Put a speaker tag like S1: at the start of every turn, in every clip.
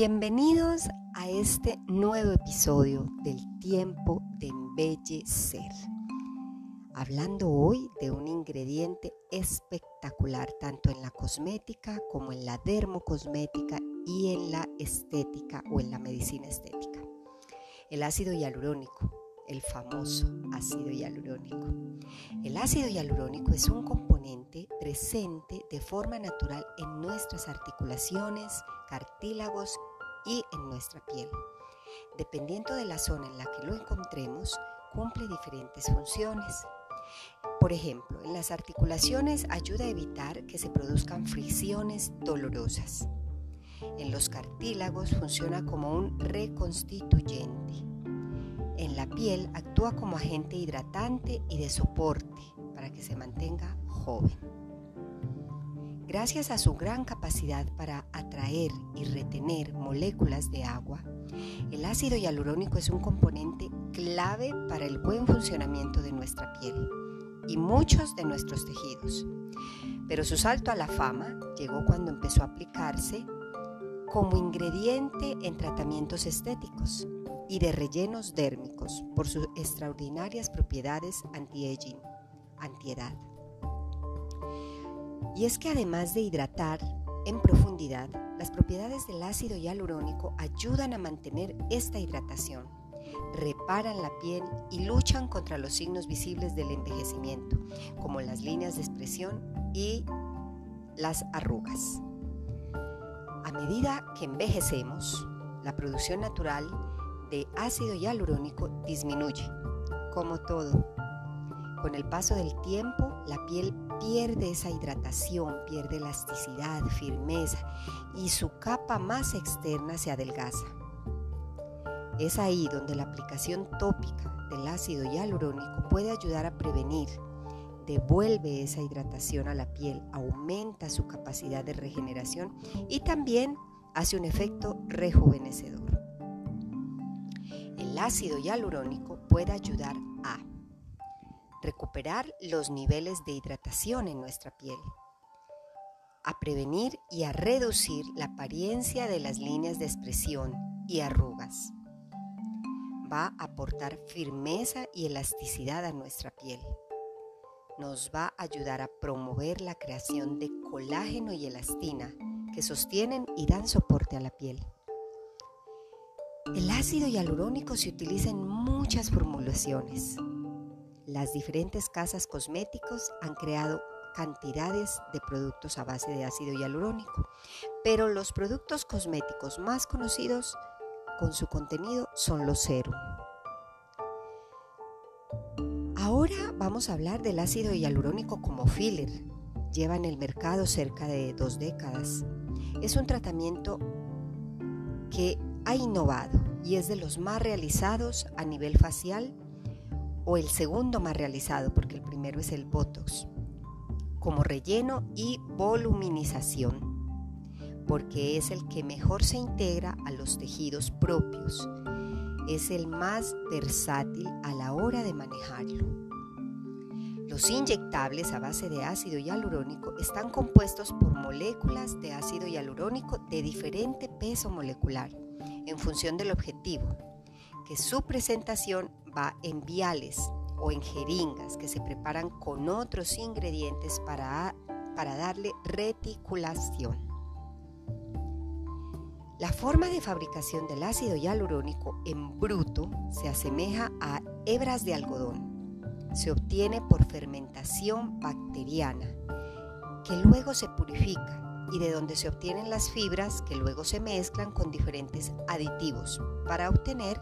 S1: Bienvenidos a este nuevo episodio del tiempo de embellecer. Hablando hoy de un ingrediente espectacular tanto en la cosmética como en la dermocosmética y en la estética o en la medicina estética. El ácido hialurónico, el famoso ácido hialurónico. El ácido hialurónico es un componente presente de forma natural en nuestras articulaciones, cartílagos y en nuestra piel. Dependiendo de la zona en la que lo encontremos, cumple diferentes funciones. Por ejemplo, en las articulaciones ayuda a evitar que se produzcan fricciones dolorosas. En los cartílagos funciona como un reconstituyente. En la piel actúa como agente hidratante y de soporte para que se mantenga joven. Gracias a su gran capacidad para atraer y retener moléculas de agua, el ácido hialurónico es un componente clave para el buen funcionamiento de nuestra piel y muchos de nuestros tejidos. Pero su salto a la fama llegó cuando empezó a aplicarse como ingrediente en tratamientos estéticos y de rellenos dérmicos por sus extraordinarias propiedades anti-aging, antiedad. Y es que además de hidratar en profundidad, las propiedades del ácido hialurónico ayudan a mantener esta hidratación, reparan la piel y luchan contra los signos visibles del envejecimiento, como las líneas de expresión y las arrugas. A medida que envejecemos, la producción natural de ácido hialurónico disminuye, como todo. Con el paso del tiempo, la piel pierde esa hidratación, pierde elasticidad, firmeza y su capa más externa se adelgaza. Es ahí donde la aplicación tópica del ácido hialurónico puede ayudar a prevenir, devuelve esa hidratación a la piel, aumenta su capacidad de regeneración y también hace un efecto rejuvenecedor. El ácido hialurónico puede ayudar a recuperar los niveles de hidratación en nuestra piel, a prevenir y a reducir la apariencia de las líneas de expresión y arrugas. Va a aportar firmeza y elasticidad a nuestra piel. Nos va a ayudar a promover la creación de colágeno y elastina que sostienen y dan soporte a la piel. El ácido hialurónico se utiliza en muchas formulaciones, las diferentes casas cosméticos han creado cantidades de productos a base de ácido hialurónico, pero los productos cosméticos más conocidos con su contenido son los serum. Ahora vamos a hablar del ácido hialurónico como filler. Lleva en el mercado cerca de dos décadas. Es un tratamiento que ha innovado y es de los más realizados a nivel facial o el segundo más realizado, porque el primero es el Botox, como relleno y voluminización, porque es el que mejor se integra a los tejidos propios, es el más versátil a la hora de manejarlo. Los inyectables a base de ácido hialurónico están compuestos por moléculas de ácido hialurónico de diferente peso molecular en función del objetivo, que su presentación va en viales o en jeringas que se preparan con otros ingredientes para, para darle reticulación. La forma de fabricación del ácido hialurónico en bruto se asemeja a hebras de algodón. Se obtiene por fermentación bacteriana, que luego se purifica y de donde se obtienen las fibras que luego se mezclan con diferentes aditivos para obtener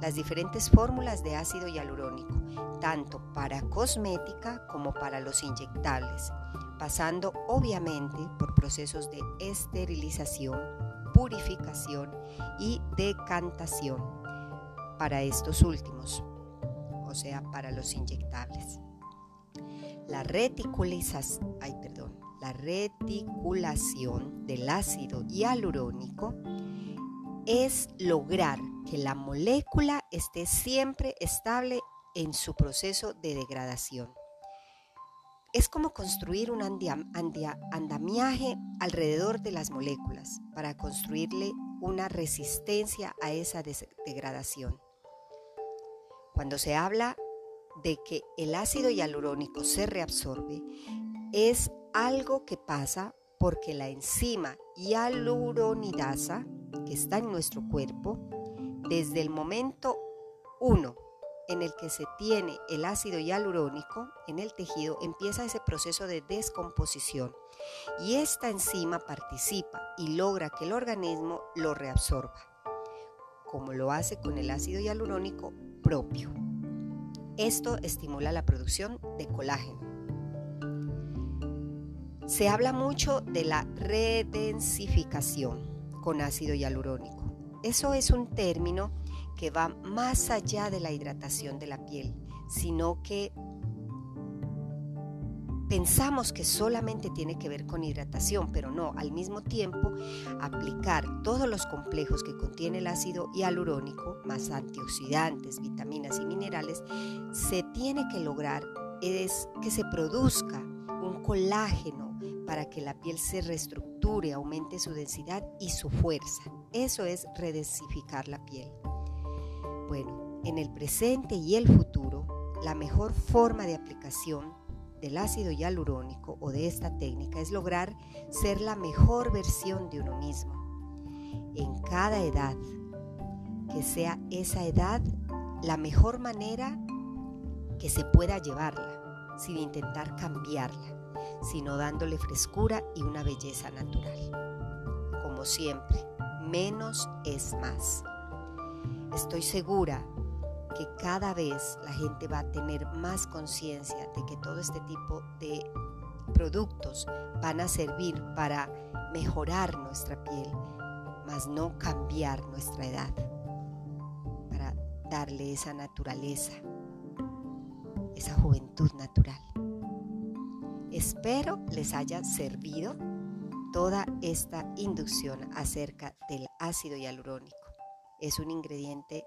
S1: las diferentes fórmulas de ácido hialurónico, tanto para cosmética como para los inyectables, pasando obviamente por procesos de esterilización, purificación y decantación para estos últimos, o sea, para los inyectables. La reticulización, reticulación del ácido hialurónico es lograr que la molécula esté siempre estable en su proceso de degradación. Es como construir un andamiaje alrededor de las moléculas para construirle una resistencia a esa degradación. Cuando se habla de que el ácido hialurónico se reabsorbe, es algo que pasa porque la enzima hialuronidasa que está en nuestro cuerpo, desde el momento 1 en el que se tiene el ácido hialurónico en el tejido, empieza ese proceso de descomposición y esta enzima participa y logra que el organismo lo reabsorba, como lo hace con el ácido hialurónico propio. Esto estimula la producción de colágeno. Se habla mucho de la redensificación con ácido hialurónico. Eso es un término que va más allá de la hidratación de la piel, sino que pensamos que solamente tiene que ver con hidratación, pero no, al mismo tiempo aplicar todos los complejos que contiene el ácido hialurónico, más antioxidantes, vitaminas y minerales, se tiene que lograr es que se produzca un colágeno para que la piel se reestructure, aumente su densidad y su fuerza. Eso es redensificar la piel. Bueno, en el presente y el futuro, la mejor forma de aplicación del ácido hialurónico o de esta técnica es lograr ser la mejor versión de uno mismo en cada edad, que sea esa edad la mejor manera que se pueda llevarla sin intentar cambiarla sino dándole frescura y una belleza natural. Como siempre, menos es más. Estoy segura que cada vez la gente va a tener más conciencia de que todo este tipo de productos van a servir para mejorar nuestra piel, mas no cambiar nuestra edad, para darle esa naturaleza, esa juventud natural. Espero les haya servido toda esta inducción acerca del ácido hialurónico. Es un ingrediente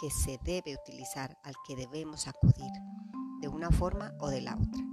S1: que se debe utilizar, al que debemos acudir, de una forma o de la otra.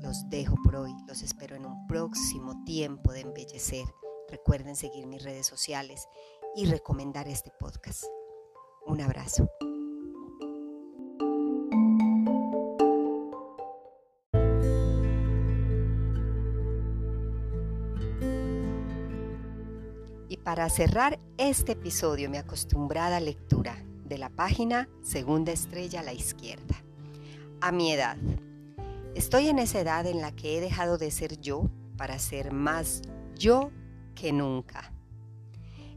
S1: Los dejo por hoy, los espero en un próximo tiempo de embellecer. Recuerden seguir mis redes sociales y recomendar este podcast. Un abrazo. Para cerrar este episodio mi acostumbrada lectura de la página Segunda Estrella a la izquierda. A mi edad. Estoy en esa edad en la que he dejado de ser yo para ser más yo que nunca.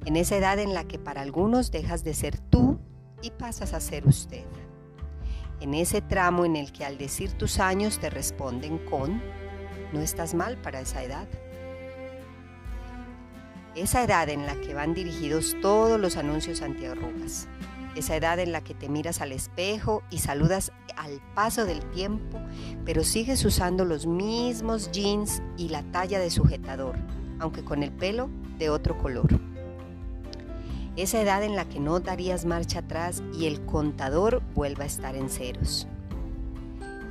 S1: En esa edad en la que para algunos dejas de ser tú y pasas a ser usted. En ese tramo en el que al decir tus años te responden con, no estás mal para esa edad esa edad en la que van dirigidos todos los anuncios antiarrugas. Esa edad en la que te miras al espejo y saludas al paso del tiempo, pero sigues usando los mismos jeans y la talla de sujetador, aunque con el pelo de otro color. Esa edad en la que no darías marcha atrás y el contador vuelva a estar en ceros.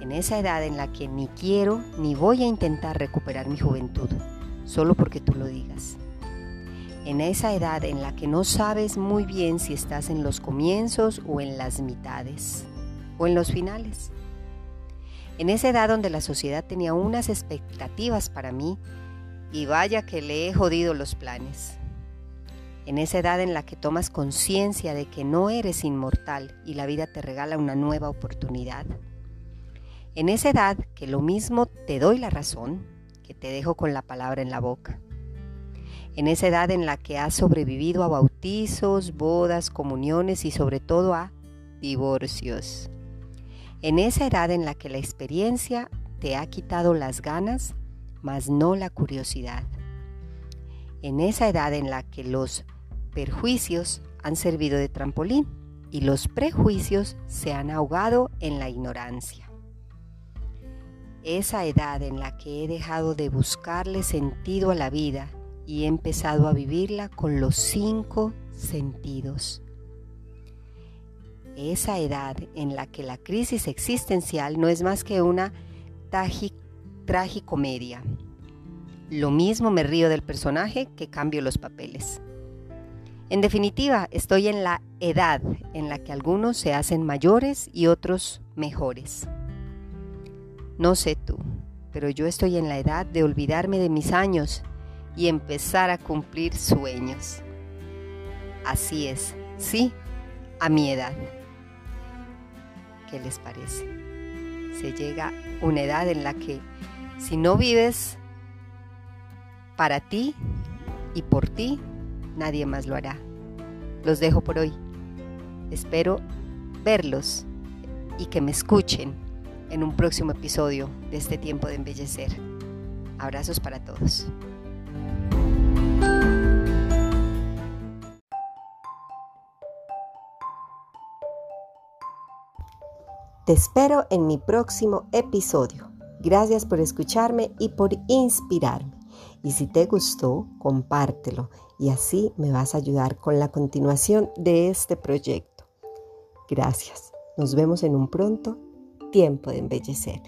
S1: En esa edad en la que ni quiero ni voy a intentar recuperar mi juventud, solo porque tú lo digas en esa edad en la que no sabes muy bien si estás en los comienzos o en las mitades o en los finales. En esa edad donde la sociedad tenía unas expectativas para mí y vaya que le he jodido los planes. En esa edad en la que tomas conciencia de que no eres inmortal y la vida te regala una nueva oportunidad. En esa edad que lo mismo te doy la razón que te dejo con la palabra en la boca en esa edad en la que has sobrevivido a bautizos, bodas, comuniones y sobre todo a divorcios. En esa edad en la que la experiencia te ha quitado las ganas mas no la curiosidad. En esa edad en la que los perjuicios han servido de trampolín y los prejuicios se han ahogado en la ignorancia. Esa edad en la que he dejado de buscarle sentido a la vida y he empezado a vivirla con los cinco sentidos. Esa edad en la que la crisis existencial no es más que una tragicomedia. Lo mismo me río del personaje que cambio los papeles. En definitiva, estoy en la edad en la que algunos se hacen mayores y otros mejores. No sé tú, pero yo estoy en la edad de olvidarme de mis años y empezar a cumplir sueños. Así es, sí, a mi edad. ¿Qué les parece? Se llega una edad en la que si no vives para ti y por ti, nadie más lo hará. Los dejo por hoy. Espero verlos y que me escuchen en un próximo episodio de este tiempo de embellecer. Abrazos para todos. Te espero en mi próximo episodio. Gracias por escucharme y por inspirarme. Y si te gustó, compártelo y así me vas a ayudar con la continuación de este proyecto. Gracias. Nos vemos en un pronto tiempo de embellecer.